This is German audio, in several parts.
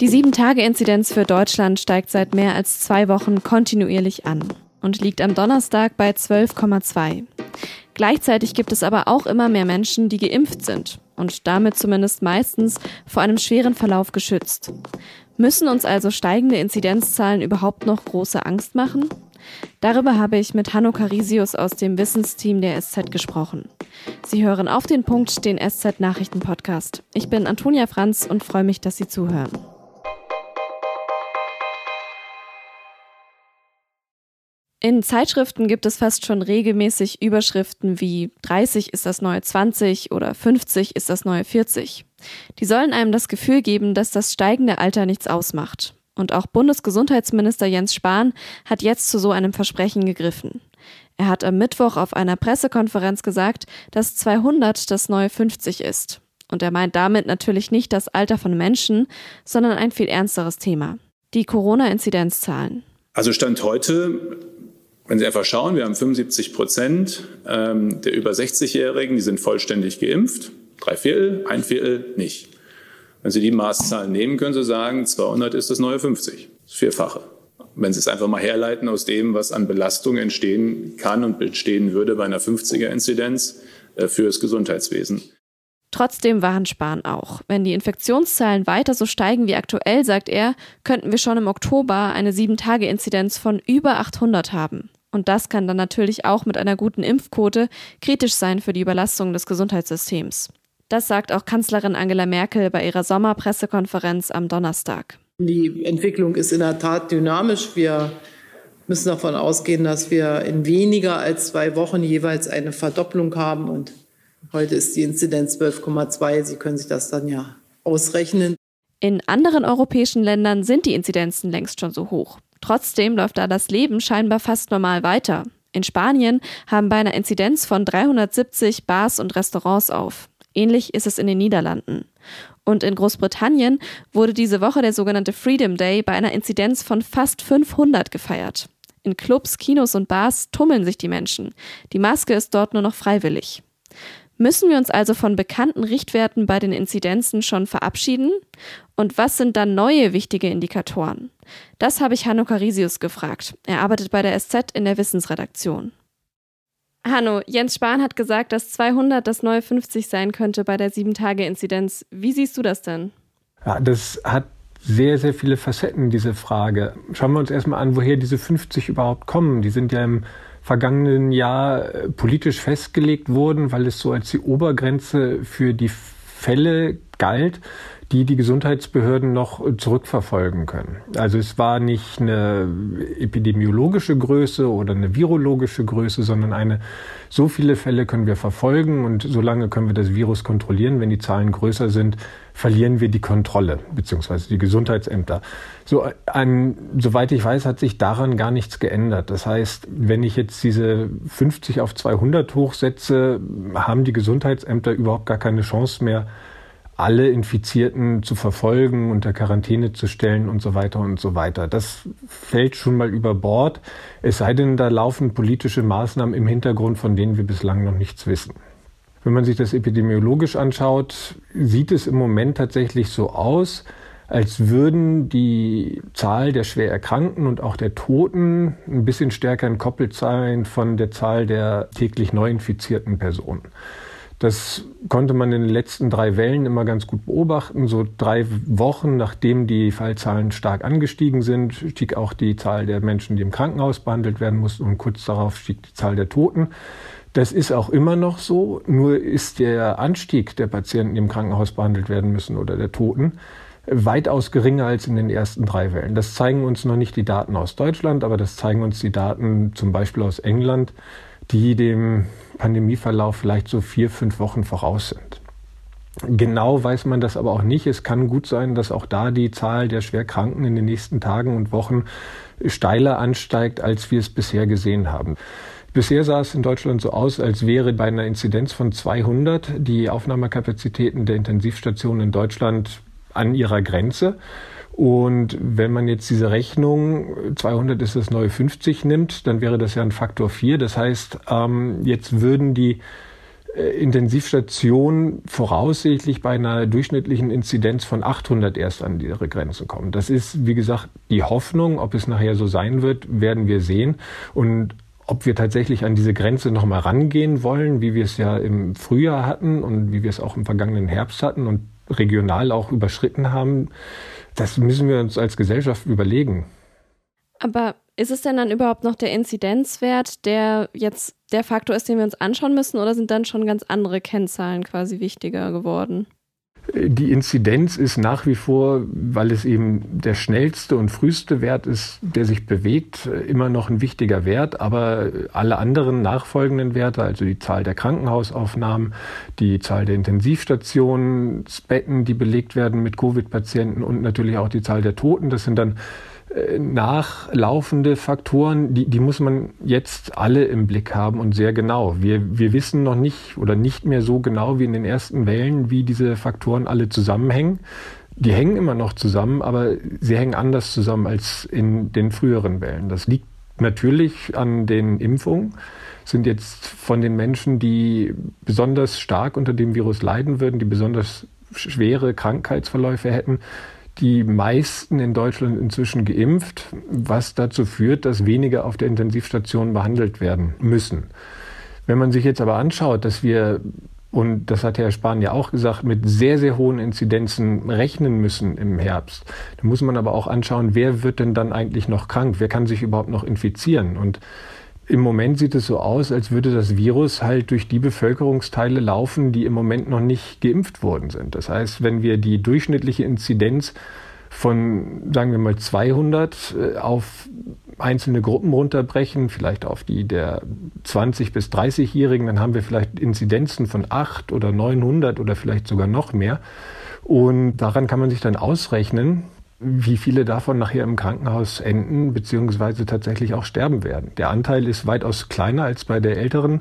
Die 7-Tage-Inzidenz für Deutschland steigt seit mehr als zwei Wochen kontinuierlich an und liegt am Donnerstag bei 12,2. Gleichzeitig gibt es aber auch immer mehr Menschen, die geimpft sind und damit zumindest meistens vor einem schweren Verlauf geschützt. Müssen uns also steigende Inzidenzzahlen überhaupt noch große Angst machen? Darüber habe ich mit Hanno Carisius aus dem Wissensteam der SZ gesprochen. Sie hören auf den Punkt den SZ Nachrichten Podcast. Ich bin Antonia Franz und freue mich, dass Sie zuhören. In Zeitschriften gibt es fast schon regelmäßig Überschriften wie 30 ist das neue 20 oder 50 ist das neue 40. Die sollen einem das Gefühl geben, dass das steigende Alter nichts ausmacht. Und auch Bundesgesundheitsminister Jens Spahn hat jetzt zu so einem Versprechen gegriffen. Er hat am Mittwoch auf einer Pressekonferenz gesagt, dass 200 das neue 50 ist. Und er meint damit natürlich nicht das Alter von Menschen, sondern ein viel ernsteres Thema. Die Corona-Inzidenzzahlen. Also Stand heute wenn Sie einfach schauen, wir haben 75 Prozent ähm, der über 60-Jährigen, die sind vollständig geimpft. Drei Viertel, ein Viertel nicht. Wenn Sie die Maßzahlen nehmen, können Sie sagen, 200 ist das neue 50. Das Vierfache. Wenn Sie es einfach mal herleiten aus dem, was an Belastung entstehen kann und entstehen würde bei einer 50er-Inzidenz äh, für das Gesundheitswesen. Trotzdem warnt Spahn auch. Wenn die Infektionszahlen weiter so steigen wie aktuell, sagt er, könnten wir schon im Oktober eine 7-Tage-Inzidenz von über 800 haben. Und das kann dann natürlich auch mit einer guten Impfquote kritisch sein für die Überlastung des Gesundheitssystems. Das sagt auch Kanzlerin Angela Merkel bei ihrer Sommerpressekonferenz am Donnerstag. Die Entwicklung ist in der Tat dynamisch. Wir müssen davon ausgehen, dass wir in weniger als zwei Wochen jeweils eine Verdopplung haben. Und heute ist die Inzidenz 12,2. Sie können sich das dann ja ausrechnen. In anderen europäischen Ländern sind die Inzidenzen längst schon so hoch. Trotzdem läuft da das Leben scheinbar fast normal weiter. In Spanien haben bei einer Inzidenz von 370 Bars und Restaurants auf. Ähnlich ist es in den Niederlanden. Und in Großbritannien wurde diese Woche der sogenannte Freedom Day bei einer Inzidenz von fast 500 gefeiert. In Clubs, Kinos und Bars tummeln sich die Menschen. Die Maske ist dort nur noch freiwillig. Müssen wir uns also von bekannten Richtwerten bei den Inzidenzen schon verabschieden? Und was sind dann neue wichtige Indikatoren? Das habe ich Hanno Carisius gefragt. Er arbeitet bei der SZ in der Wissensredaktion. Hanno, Jens Spahn hat gesagt, dass 200 das neue 50 sein könnte bei der 7-Tage-Inzidenz. Wie siehst du das denn? Ja, das hat sehr, sehr viele Facetten, diese Frage. Schauen wir uns erstmal an, woher diese 50 überhaupt kommen. Die sind ja im vergangenen Jahr äh, politisch festgelegt worden, weil es so als die Obergrenze für die Fälle galt, die die Gesundheitsbehörden noch zurückverfolgen können. Also es war nicht eine epidemiologische Größe oder eine virologische Größe, sondern eine, so viele Fälle können wir verfolgen und solange können wir das Virus kontrollieren. Wenn die Zahlen größer sind, verlieren wir die Kontrolle, beziehungsweise die Gesundheitsämter. So, an, soweit ich weiß, hat sich daran gar nichts geändert. Das heißt, wenn ich jetzt diese 50 auf 200 hochsetze, haben die Gesundheitsämter überhaupt gar keine Chance mehr, alle Infizierten zu verfolgen, unter Quarantäne zu stellen und so weiter und so weiter. Das fällt schon mal über Bord, es sei denn, da laufen politische Maßnahmen im Hintergrund, von denen wir bislang noch nichts wissen. Wenn man sich das epidemiologisch anschaut, sieht es im Moment tatsächlich so aus, als würden die Zahl der schwer Erkrankten und auch der Toten ein bisschen stärker entkoppelt sein von der Zahl der täglich neu infizierten Personen. Das konnte man in den letzten drei Wellen immer ganz gut beobachten. So drei Wochen nachdem die Fallzahlen stark angestiegen sind, stieg auch die Zahl der Menschen, die im Krankenhaus behandelt werden mussten und kurz darauf stieg die Zahl der Toten. Das ist auch immer noch so, nur ist der Anstieg der Patienten, die im Krankenhaus behandelt werden müssen oder der Toten, weitaus geringer als in den ersten drei Wellen. Das zeigen uns noch nicht die Daten aus Deutschland, aber das zeigen uns die Daten zum Beispiel aus England, die dem Pandemieverlauf vielleicht so vier, fünf Wochen voraus sind. Genau weiß man das aber auch nicht. Es kann gut sein, dass auch da die Zahl der Schwerkranken in den nächsten Tagen und Wochen steiler ansteigt, als wir es bisher gesehen haben. Bisher sah es in Deutschland so aus, als wäre bei einer Inzidenz von 200 die Aufnahmekapazitäten der Intensivstationen in Deutschland an ihrer Grenze. Und wenn man jetzt diese Rechnung, 200 ist das neue 50 nimmt, dann wäre das ja ein Faktor 4. Das heißt, ähm, jetzt würden die äh, Intensivstationen voraussichtlich bei einer durchschnittlichen Inzidenz von 800 erst an ihre Grenzen kommen. Das ist, wie gesagt, die Hoffnung. Ob es nachher so sein wird, werden wir sehen. Und ob wir tatsächlich an diese Grenze nochmal rangehen wollen, wie wir es ja im Frühjahr hatten und wie wir es auch im vergangenen Herbst hatten und regional auch überschritten haben, das müssen wir uns als Gesellschaft überlegen. Aber ist es denn dann überhaupt noch der Inzidenzwert, der jetzt der Faktor ist, den wir uns anschauen müssen, oder sind dann schon ganz andere Kennzahlen quasi wichtiger geworden? Die Inzidenz ist nach wie vor, weil es eben der schnellste und früheste Wert ist, der sich bewegt, immer noch ein wichtiger Wert. Aber alle anderen nachfolgenden Werte, also die Zahl der Krankenhausaufnahmen, die Zahl der Intensivstationsbetten, die belegt werden mit Covid-Patienten und natürlich auch die Zahl der Toten, das sind dann nachlaufende Faktoren, die, die muss man jetzt alle im Blick haben und sehr genau. Wir, wir wissen noch nicht oder nicht mehr so genau wie in den ersten Wellen, wie diese Faktoren alle zusammenhängen. Die hängen immer noch zusammen, aber sie hängen anders zusammen als in den früheren Wellen. Das liegt natürlich an den Impfungen. Sind jetzt von den Menschen, die besonders stark unter dem Virus leiden würden, die besonders schwere Krankheitsverläufe hätten, die meisten in Deutschland inzwischen geimpft, was dazu führt, dass weniger auf der Intensivstation behandelt werden müssen. Wenn man sich jetzt aber anschaut, dass wir und das hat Herr Spahn ja auch gesagt, mit sehr, sehr hohen Inzidenzen rechnen müssen im Herbst. Da muss man aber auch anschauen, wer wird denn dann eigentlich noch krank? Wer kann sich überhaupt noch infizieren? Und im Moment sieht es so aus, als würde das Virus halt durch die Bevölkerungsteile laufen, die im Moment noch nicht geimpft worden sind. Das heißt, wenn wir die durchschnittliche Inzidenz von, sagen wir mal, 200 äh, auf einzelne Gruppen runterbrechen, vielleicht auf die der 20- bis 30-Jährigen, dann haben wir vielleicht Inzidenzen von 8 oder 900 oder vielleicht sogar noch mehr. Und daran kann man sich dann ausrechnen, wie viele davon nachher im Krankenhaus enden, beziehungsweise tatsächlich auch sterben werden. Der Anteil ist weitaus kleiner als bei der älteren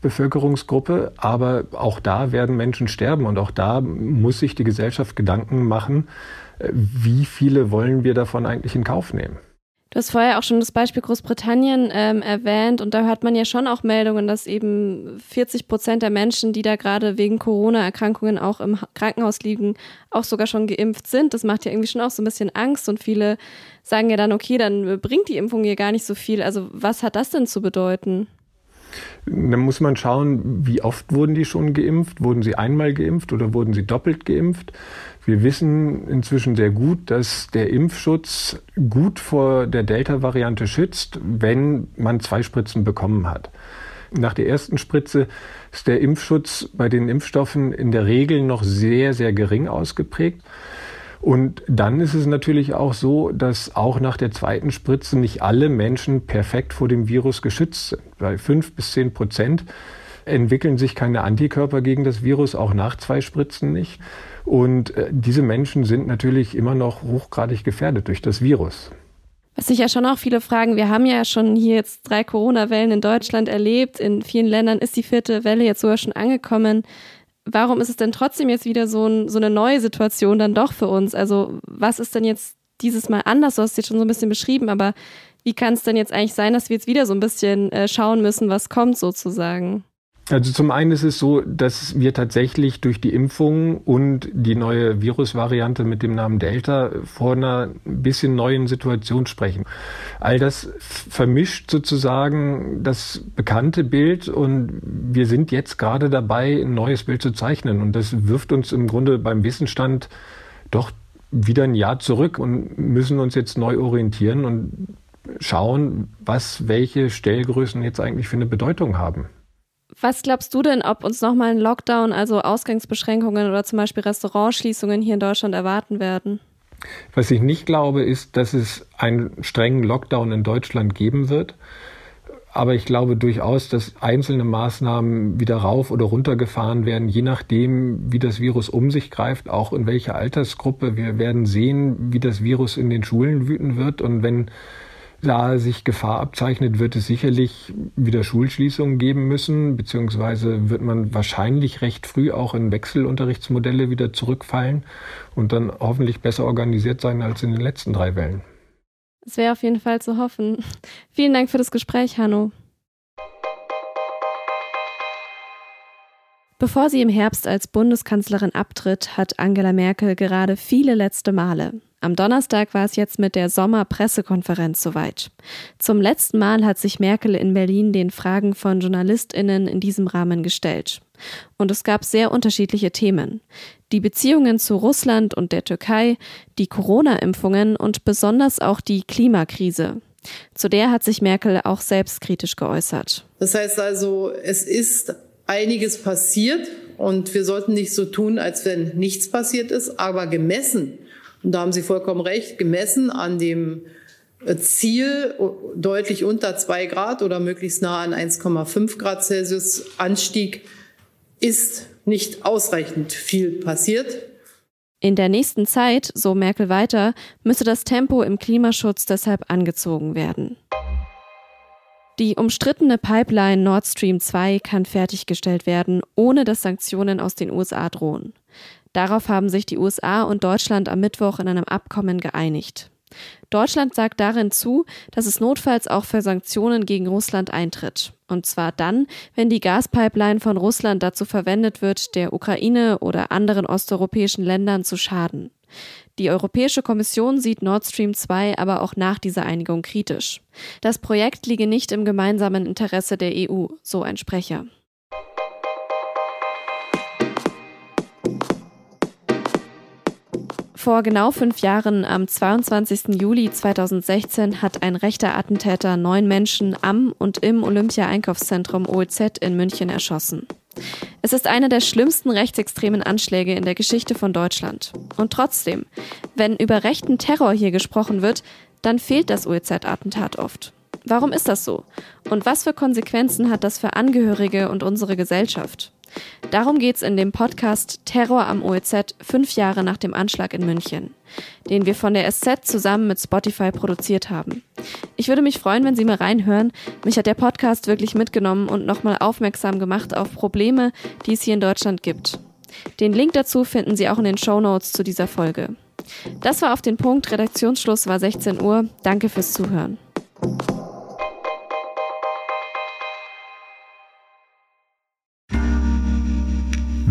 Bevölkerungsgruppe, aber auch da werden Menschen sterben und auch da muss sich die Gesellschaft Gedanken machen, äh, wie viele wollen wir davon eigentlich in Kauf nehmen. Du hast vorher auch schon das Beispiel Großbritannien ähm, erwähnt und da hört man ja schon auch Meldungen, dass eben 40 Prozent der Menschen, die da gerade wegen Corona-Erkrankungen auch im Krankenhaus liegen, auch sogar schon geimpft sind. Das macht ja irgendwie schon auch so ein bisschen Angst und viele sagen ja dann, okay, dann bringt die Impfung hier gar nicht so viel. Also was hat das denn zu bedeuten? Dann muss man schauen, wie oft wurden die schon geimpft? Wurden sie einmal geimpft oder wurden sie doppelt geimpft? Wir wissen inzwischen sehr gut, dass der Impfschutz gut vor der Delta-Variante schützt, wenn man zwei Spritzen bekommen hat. Nach der ersten Spritze ist der Impfschutz bei den Impfstoffen in der Regel noch sehr, sehr gering ausgeprägt. Und dann ist es natürlich auch so, dass auch nach der zweiten Spritze nicht alle Menschen perfekt vor dem Virus geschützt sind. Bei fünf bis zehn Prozent entwickeln sich keine Antikörper gegen das Virus, auch nach zwei Spritzen nicht. Und äh, diese Menschen sind natürlich immer noch hochgradig gefährdet durch das Virus. Was sich ja schon auch viele fragen, wir haben ja schon hier jetzt drei Corona-Wellen in Deutschland erlebt, in vielen Ländern ist die vierte Welle jetzt sogar schon angekommen. Warum ist es denn trotzdem jetzt wieder so, ein, so eine neue Situation dann doch für uns? Also was ist denn jetzt dieses Mal anders? Du hast es jetzt schon so ein bisschen beschrieben, aber wie kann es denn jetzt eigentlich sein, dass wir jetzt wieder so ein bisschen äh, schauen müssen, was kommt sozusagen? Also zum einen ist es so, dass wir tatsächlich durch die Impfung und die neue Virusvariante mit dem Namen Delta vor einer ein bisschen neuen Situation sprechen. All das vermischt sozusagen das bekannte Bild und wir sind jetzt gerade dabei, ein neues Bild zu zeichnen. Und das wirft uns im Grunde beim Wissensstand doch wieder ein Jahr zurück und müssen uns jetzt neu orientieren und schauen, was welche Stellgrößen jetzt eigentlich für eine Bedeutung haben. Was glaubst du denn, ob uns nochmal ein Lockdown, also Ausgangsbeschränkungen oder zum Beispiel Restaurantschließungen hier in Deutschland erwarten werden? Was ich nicht glaube, ist, dass es einen strengen Lockdown in Deutschland geben wird. Aber ich glaube durchaus, dass einzelne Maßnahmen wieder rauf oder runter gefahren werden, je nachdem, wie das Virus um sich greift, auch in welcher Altersgruppe. Wir werden sehen, wie das Virus in den Schulen wüten wird. Und wenn da sich Gefahr abzeichnet, wird es sicherlich wieder Schulschließungen geben müssen, beziehungsweise wird man wahrscheinlich recht früh auch in Wechselunterrichtsmodelle wieder zurückfallen und dann hoffentlich besser organisiert sein als in den letzten drei Wellen. Es wäre auf jeden Fall zu hoffen. Vielen Dank für das Gespräch, Hanno. Bevor sie im Herbst als Bundeskanzlerin abtritt, hat Angela Merkel gerade viele letzte Male. Am Donnerstag war es jetzt mit der Sommerpressekonferenz soweit. Zum letzten Mal hat sich Merkel in Berlin den Fragen von Journalistinnen in diesem Rahmen gestellt. Und es gab sehr unterschiedliche Themen. Die Beziehungen zu Russland und der Türkei, die Corona-Impfungen und besonders auch die Klimakrise. Zu der hat sich Merkel auch selbstkritisch geäußert. Das heißt also, es ist einiges passiert und wir sollten nicht so tun, als wenn nichts passiert ist, aber gemessen, und da haben Sie vollkommen recht, gemessen an dem Ziel deutlich unter zwei Grad oder möglichst nah an 1,5 Grad Celsius Anstieg ist nicht ausreichend viel passiert. In der nächsten Zeit, so Merkel weiter, müsse das Tempo im Klimaschutz deshalb angezogen werden. Die umstrittene Pipeline Nord Stream 2 kann fertiggestellt werden, ohne dass Sanktionen aus den USA drohen. Darauf haben sich die USA und Deutschland am Mittwoch in einem Abkommen geeinigt. Deutschland sagt darin zu, dass es notfalls auch für Sanktionen gegen Russland eintritt. Und zwar dann, wenn die Gaspipeline von Russland dazu verwendet wird, der Ukraine oder anderen osteuropäischen Ländern zu schaden. Die Europäische Kommission sieht Nord Stream 2 aber auch nach dieser Einigung kritisch. Das Projekt liege nicht im gemeinsamen Interesse der EU, so ein Sprecher. Vor genau fünf Jahren, am 22. Juli 2016, hat ein rechter Attentäter neun Menschen am und im Olympia-Einkaufszentrum OEZ in München erschossen. Es ist einer der schlimmsten rechtsextremen Anschläge in der Geschichte von Deutschland. Und trotzdem, wenn über rechten Terror hier gesprochen wird, dann fehlt das OEZ-Attentat oft. Warum ist das so? Und was für Konsequenzen hat das für Angehörige und unsere Gesellschaft? Darum geht es in dem Podcast Terror am OEZ fünf Jahre nach dem Anschlag in München, den wir von der SZ zusammen mit Spotify produziert haben. Ich würde mich freuen, wenn Sie mal reinhören. Mich hat der Podcast wirklich mitgenommen und nochmal aufmerksam gemacht auf Probleme, die es hier in Deutschland gibt. Den Link dazu finden Sie auch in den Show Notes zu dieser Folge. Das war auf den Punkt. Redaktionsschluss war 16 Uhr. Danke fürs Zuhören.